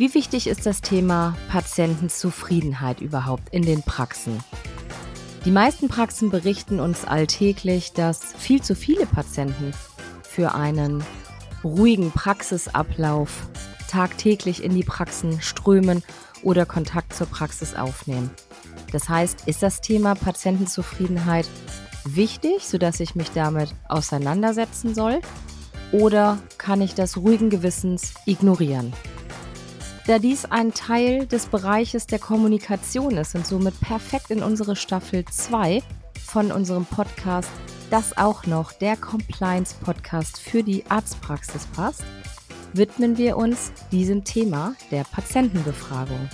Wie wichtig ist das Thema Patientenzufriedenheit überhaupt in den Praxen? Die meisten Praxen berichten uns alltäglich, dass viel zu viele Patienten für einen ruhigen Praxisablauf tagtäglich in die Praxen strömen oder Kontakt zur Praxis aufnehmen. Das heißt, ist das Thema Patientenzufriedenheit wichtig, sodass ich mich damit auseinandersetzen soll? Oder kann ich das ruhigen Gewissens ignorieren? Da dies ein Teil des Bereiches der Kommunikation ist und somit perfekt in unsere Staffel 2 von unserem Podcast Das auch noch, der Compliance-Podcast für die Arztpraxis passt, widmen wir uns diesem Thema der Patientenbefragung.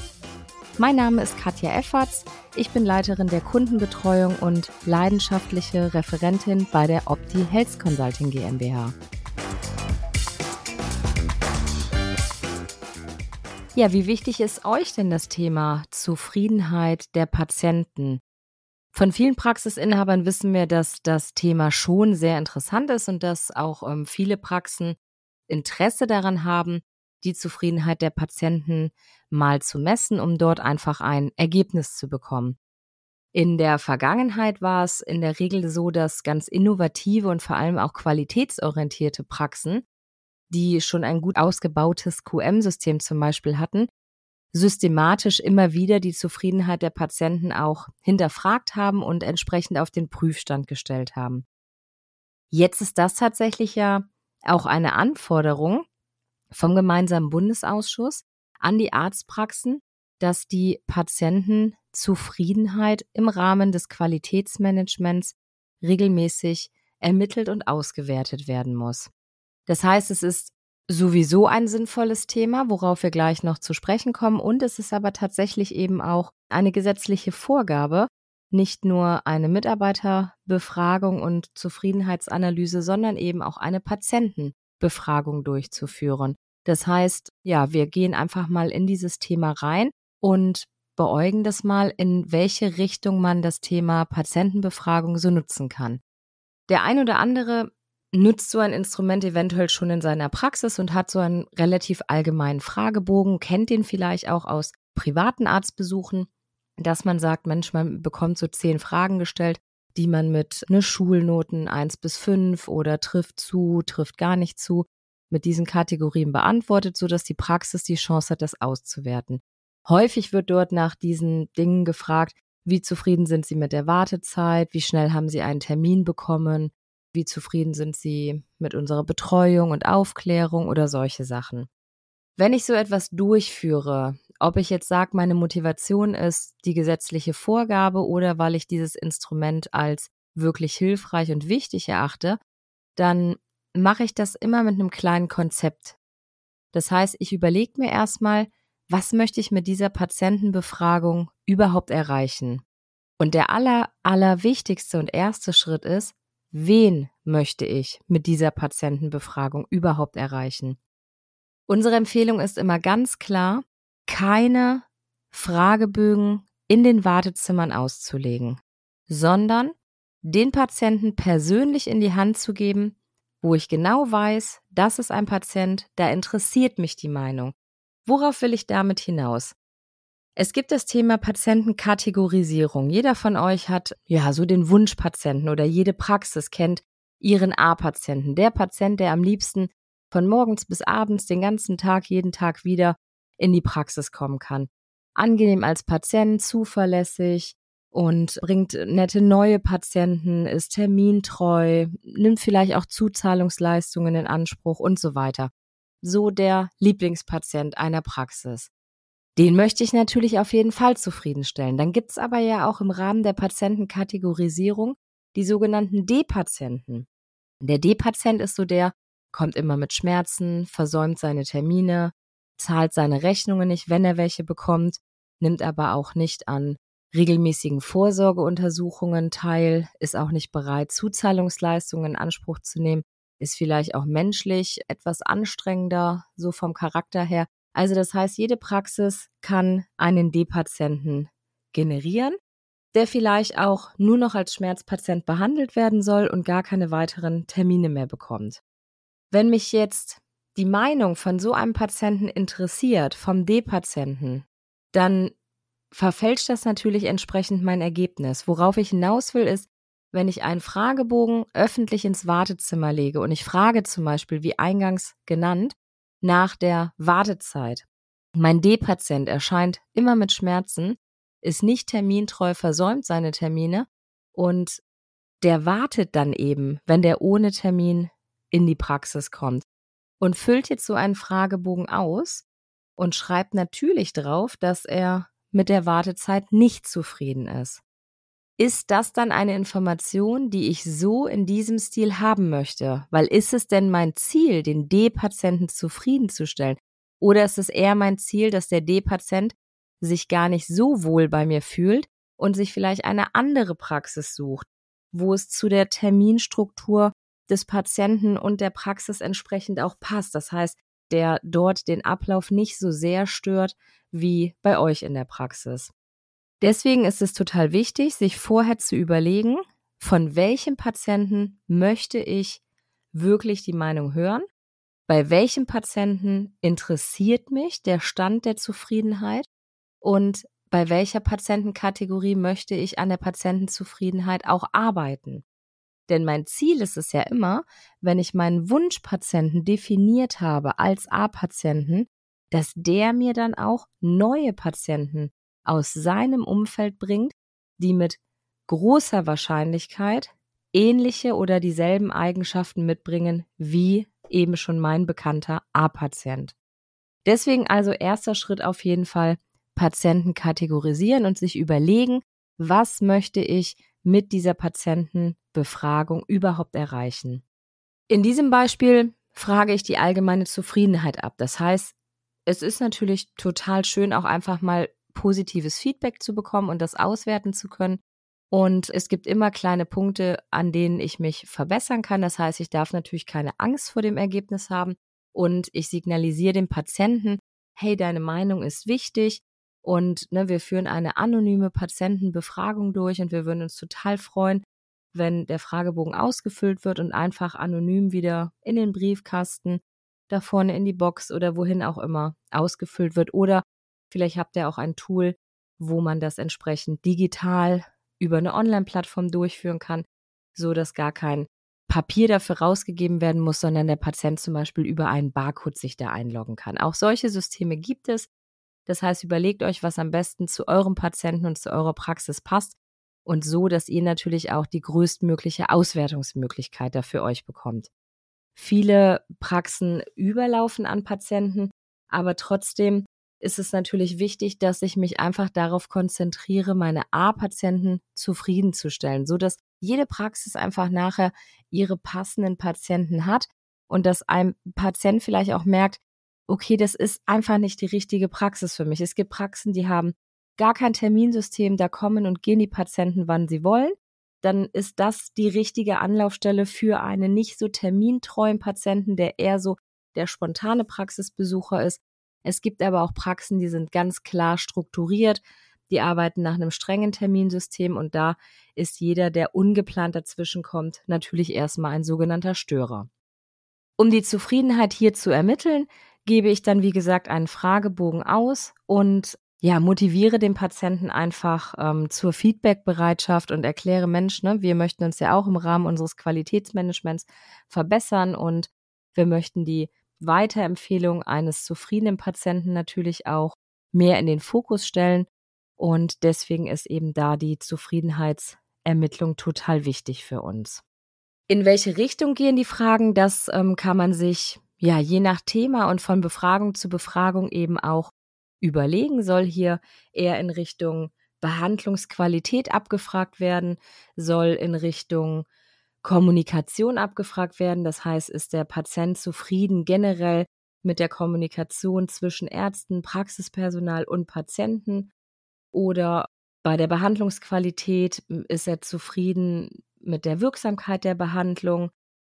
Mein Name ist Katja Efferts. Ich bin Leiterin der Kundenbetreuung und leidenschaftliche Referentin bei der Opti Health Consulting GmbH. Ja, wie wichtig ist euch denn das Thema Zufriedenheit der Patienten? Von vielen Praxisinhabern wissen wir, dass das Thema schon sehr interessant ist und dass auch ähm, viele Praxen Interesse daran haben, die Zufriedenheit der Patienten mal zu messen, um dort einfach ein Ergebnis zu bekommen. In der Vergangenheit war es in der Regel so, dass ganz innovative und vor allem auch qualitätsorientierte Praxen, die schon ein gut ausgebautes QM-System zum Beispiel hatten, systematisch immer wieder die Zufriedenheit der Patienten auch hinterfragt haben und entsprechend auf den Prüfstand gestellt haben. Jetzt ist das tatsächlich ja auch eine Anforderung vom gemeinsamen Bundesausschuss, an die Arztpraxen, dass die Patientenzufriedenheit im Rahmen des Qualitätsmanagements regelmäßig ermittelt und ausgewertet werden muss. Das heißt, es ist sowieso ein sinnvolles Thema, worauf wir gleich noch zu sprechen kommen. Und es ist aber tatsächlich eben auch eine gesetzliche Vorgabe, nicht nur eine Mitarbeiterbefragung und Zufriedenheitsanalyse, sondern eben auch eine Patientenbefragung durchzuführen. Das heißt, ja, wir gehen einfach mal in dieses Thema rein und beäugen das mal, in welche Richtung man das Thema Patientenbefragung so nutzen kann. Der ein oder andere nutzt so ein Instrument eventuell schon in seiner Praxis und hat so einen relativ allgemeinen Fragebogen, kennt den vielleicht auch aus privaten Arztbesuchen, dass man sagt, Mensch, man bekommt so zehn Fragen gestellt, die man mit ne Schulnoten eins bis fünf oder trifft zu, trifft gar nicht zu mit diesen Kategorien beantwortet, sodass die Praxis die Chance hat, das auszuwerten. Häufig wird dort nach diesen Dingen gefragt, wie zufrieden sind Sie mit der Wartezeit, wie schnell haben Sie einen Termin bekommen, wie zufrieden sind Sie mit unserer Betreuung und Aufklärung oder solche Sachen. Wenn ich so etwas durchführe, ob ich jetzt sage, meine Motivation ist die gesetzliche Vorgabe oder weil ich dieses Instrument als wirklich hilfreich und wichtig erachte, dann mache ich das immer mit einem kleinen Konzept. Das heißt, ich überlege mir erstmal, was möchte ich mit dieser Patientenbefragung überhaupt erreichen? Und der aller, aller wichtigste und erste Schritt ist, wen möchte ich mit dieser Patientenbefragung überhaupt erreichen? Unsere Empfehlung ist immer ganz klar, keine Fragebögen in den Wartezimmern auszulegen, sondern den Patienten persönlich in die Hand zu geben, wo ich genau weiß, das ist ein Patient, da interessiert mich die Meinung. Worauf will ich damit hinaus? Es gibt das Thema Patientenkategorisierung. Jeder von euch hat ja so den Wunschpatienten oder jede Praxis kennt ihren A-Patienten. Der Patient, der am liebsten von morgens bis abends den ganzen Tag, jeden Tag wieder in die Praxis kommen kann. Angenehm als Patient, zuverlässig, und bringt nette neue Patienten, ist termintreu, nimmt vielleicht auch Zuzahlungsleistungen in Anspruch und so weiter. So der Lieblingspatient einer Praxis. Den möchte ich natürlich auf jeden Fall zufriedenstellen. Dann gibt's aber ja auch im Rahmen der Patientenkategorisierung die sogenannten D-Patienten. Der D-Patient ist so der, kommt immer mit Schmerzen, versäumt seine Termine, zahlt seine Rechnungen nicht, wenn er welche bekommt, nimmt aber auch nicht an regelmäßigen Vorsorgeuntersuchungen teil, ist auch nicht bereit, Zuzahlungsleistungen in Anspruch zu nehmen, ist vielleicht auch menschlich etwas anstrengender, so vom Charakter her. Also das heißt, jede Praxis kann einen D-Patienten generieren, der vielleicht auch nur noch als Schmerzpatient behandelt werden soll und gar keine weiteren Termine mehr bekommt. Wenn mich jetzt die Meinung von so einem Patienten interessiert, vom D-Patienten, dann verfälscht das natürlich entsprechend mein Ergebnis. Worauf ich hinaus will, ist, wenn ich einen Fragebogen öffentlich ins Wartezimmer lege und ich frage zum Beispiel, wie eingangs genannt, nach der Wartezeit. Mein D-Patient erscheint immer mit Schmerzen, ist nicht termintreu, versäumt seine Termine und der wartet dann eben, wenn der ohne Termin in die Praxis kommt und füllt jetzt so einen Fragebogen aus und schreibt natürlich drauf, dass er mit der Wartezeit nicht zufrieden ist. Ist das dann eine Information, die ich so in diesem Stil haben möchte? Weil ist es denn mein Ziel, den D-Patienten zufriedenzustellen? Oder ist es eher mein Ziel, dass der D-Patient sich gar nicht so wohl bei mir fühlt und sich vielleicht eine andere Praxis sucht, wo es zu der Terminstruktur des Patienten und der Praxis entsprechend auch passt. Das heißt, der dort den Ablauf nicht so sehr stört wie bei euch in der Praxis. Deswegen ist es total wichtig, sich vorher zu überlegen, von welchem Patienten möchte ich wirklich die Meinung hören? Bei welchem Patienten interessiert mich der Stand der Zufriedenheit? Und bei welcher Patientenkategorie möchte ich an der Patientenzufriedenheit auch arbeiten? Denn mein Ziel ist es ja immer, wenn ich meinen Wunschpatienten definiert habe als A-Patienten, dass der mir dann auch neue Patienten aus seinem Umfeld bringt, die mit großer Wahrscheinlichkeit ähnliche oder dieselben Eigenschaften mitbringen wie eben schon mein bekannter A-Patient. Deswegen also erster Schritt auf jeden Fall Patienten kategorisieren und sich überlegen, was möchte ich mit dieser Patientenbefragung überhaupt erreichen. In diesem Beispiel frage ich die allgemeine Zufriedenheit ab. Das heißt, es ist natürlich total schön, auch einfach mal positives Feedback zu bekommen und das auswerten zu können. Und es gibt immer kleine Punkte, an denen ich mich verbessern kann. Das heißt, ich darf natürlich keine Angst vor dem Ergebnis haben und ich signalisiere dem Patienten, hey, deine Meinung ist wichtig und ne, wir führen eine anonyme Patientenbefragung durch und wir würden uns total freuen, wenn der Fragebogen ausgefüllt wird und einfach anonym wieder in den Briefkasten, da vorne in die Box oder wohin auch immer ausgefüllt wird. Oder vielleicht habt ihr auch ein Tool, wo man das entsprechend digital über eine Online-Plattform durchführen kann, so dass gar kein Papier dafür rausgegeben werden muss, sondern der Patient zum Beispiel über einen Barcode sich da einloggen kann. Auch solche Systeme gibt es. Das heißt, überlegt euch, was am besten zu eurem Patienten und zu eurer Praxis passt und so, dass ihr natürlich auch die größtmögliche Auswertungsmöglichkeit dafür euch bekommt. Viele Praxen überlaufen an Patienten, aber trotzdem ist es natürlich wichtig, dass ich mich einfach darauf konzentriere, meine A-Patienten zufriedenzustellen, so dass jede Praxis einfach nachher ihre passenden Patienten hat und dass ein Patient vielleicht auch merkt, okay, das ist einfach nicht die richtige Praxis für mich. Es gibt Praxen, die haben gar kein Terminsystem, da kommen und gehen die Patienten, wann sie wollen. Dann ist das die richtige Anlaufstelle für einen nicht so termintreuen Patienten, der eher so der spontane Praxisbesucher ist. Es gibt aber auch Praxen, die sind ganz klar strukturiert. Die arbeiten nach einem strengen Terminsystem und da ist jeder, der ungeplant dazwischenkommt, natürlich erstmal ein sogenannter Störer. Um die Zufriedenheit hier zu ermitteln, gebe ich dann, wie gesagt, einen Fragebogen aus und ja, motiviere den Patienten einfach ähm, zur Feedbackbereitschaft und erkläre, Mensch, ne, wir möchten uns ja auch im Rahmen unseres Qualitätsmanagements verbessern und wir möchten die Weiterempfehlung eines zufriedenen Patienten natürlich auch mehr in den Fokus stellen. Und deswegen ist eben da die Zufriedenheitsermittlung total wichtig für uns. In welche Richtung gehen die Fragen? Das ähm, kann man sich ja, je nach Thema und von Befragung zu Befragung eben auch überlegen, soll hier eher in Richtung Behandlungsqualität abgefragt werden, soll in Richtung Kommunikation abgefragt werden. Das heißt, ist der Patient zufrieden generell mit der Kommunikation zwischen Ärzten, Praxispersonal und Patienten? Oder bei der Behandlungsqualität ist er zufrieden mit der Wirksamkeit der Behandlung?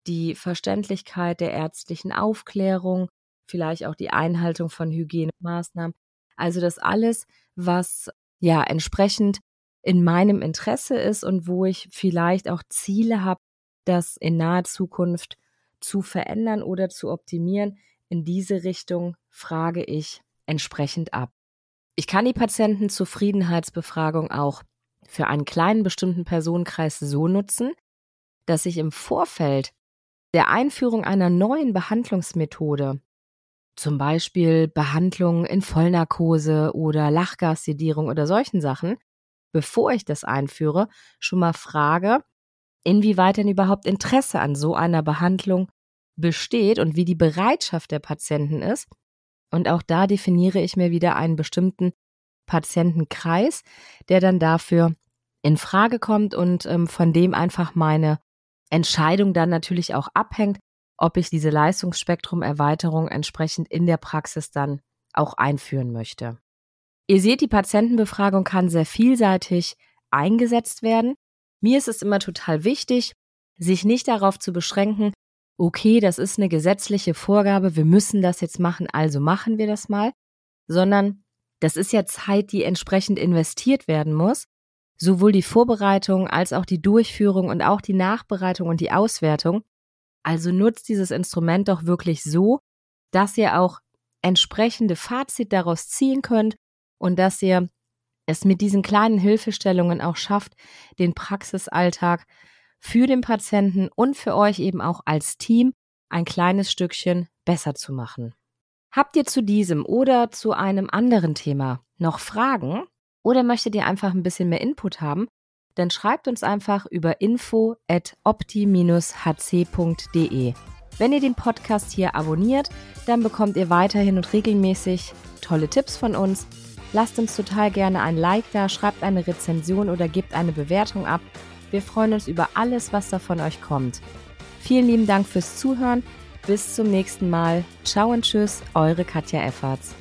die Verständlichkeit der ärztlichen Aufklärung, vielleicht auch die Einhaltung von Hygienemaßnahmen. Also das alles, was ja entsprechend in meinem Interesse ist und wo ich vielleicht auch Ziele habe, das in naher Zukunft zu verändern oder zu optimieren, in diese Richtung frage ich entsprechend ab. Ich kann die Patientenzufriedenheitsbefragung auch für einen kleinen bestimmten Personenkreis so nutzen, dass ich im Vorfeld der Einführung einer neuen Behandlungsmethode, zum Beispiel Behandlung in Vollnarkose oder Lachgassedierung oder solchen Sachen, bevor ich das einführe, schon mal frage, inwieweit denn überhaupt Interesse an so einer Behandlung besteht und wie die Bereitschaft der Patienten ist. Und auch da definiere ich mir wieder einen bestimmten Patientenkreis, der dann dafür in Frage kommt und ähm, von dem einfach meine Entscheidung dann natürlich auch abhängt, ob ich diese Leistungsspektrum-Erweiterung entsprechend in der Praxis dann auch einführen möchte. Ihr seht, die Patientenbefragung kann sehr vielseitig eingesetzt werden. Mir ist es immer total wichtig, sich nicht darauf zu beschränken, okay, das ist eine gesetzliche Vorgabe, wir müssen das jetzt machen, also machen wir das mal, sondern das ist ja Zeit, die entsprechend investiert werden muss. Sowohl die Vorbereitung als auch die Durchführung und auch die Nachbereitung und die Auswertung. Also nutzt dieses Instrument doch wirklich so, dass ihr auch entsprechende Fazit daraus ziehen könnt und dass ihr es mit diesen kleinen Hilfestellungen auch schafft, den Praxisalltag für den Patienten und für euch eben auch als Team ein kleines Stückchen besser zu machen. Habt ihr zu diesem oder zu einem anderen Thema noch Fragen oder möchtet ihr einfach ein bisschen mehr Input haben, dann schreibt uns einfach über info at opti-hc.de. Wenn ihr den Podcast hier abonniert, dann bekommt ihr weiterhin und regelmäßig tolle Tipps von uns. Lasst uns total gerne ein Like da, schreibt eine Rezension oder gebt eine Bewertung ab. Wir freuen uns über alles, was da von euch kommt. Vielen lieben Dank fürs Zuhören. Bis zum nächsten Mal. Ciao und tschüss, eure Katja Efferts.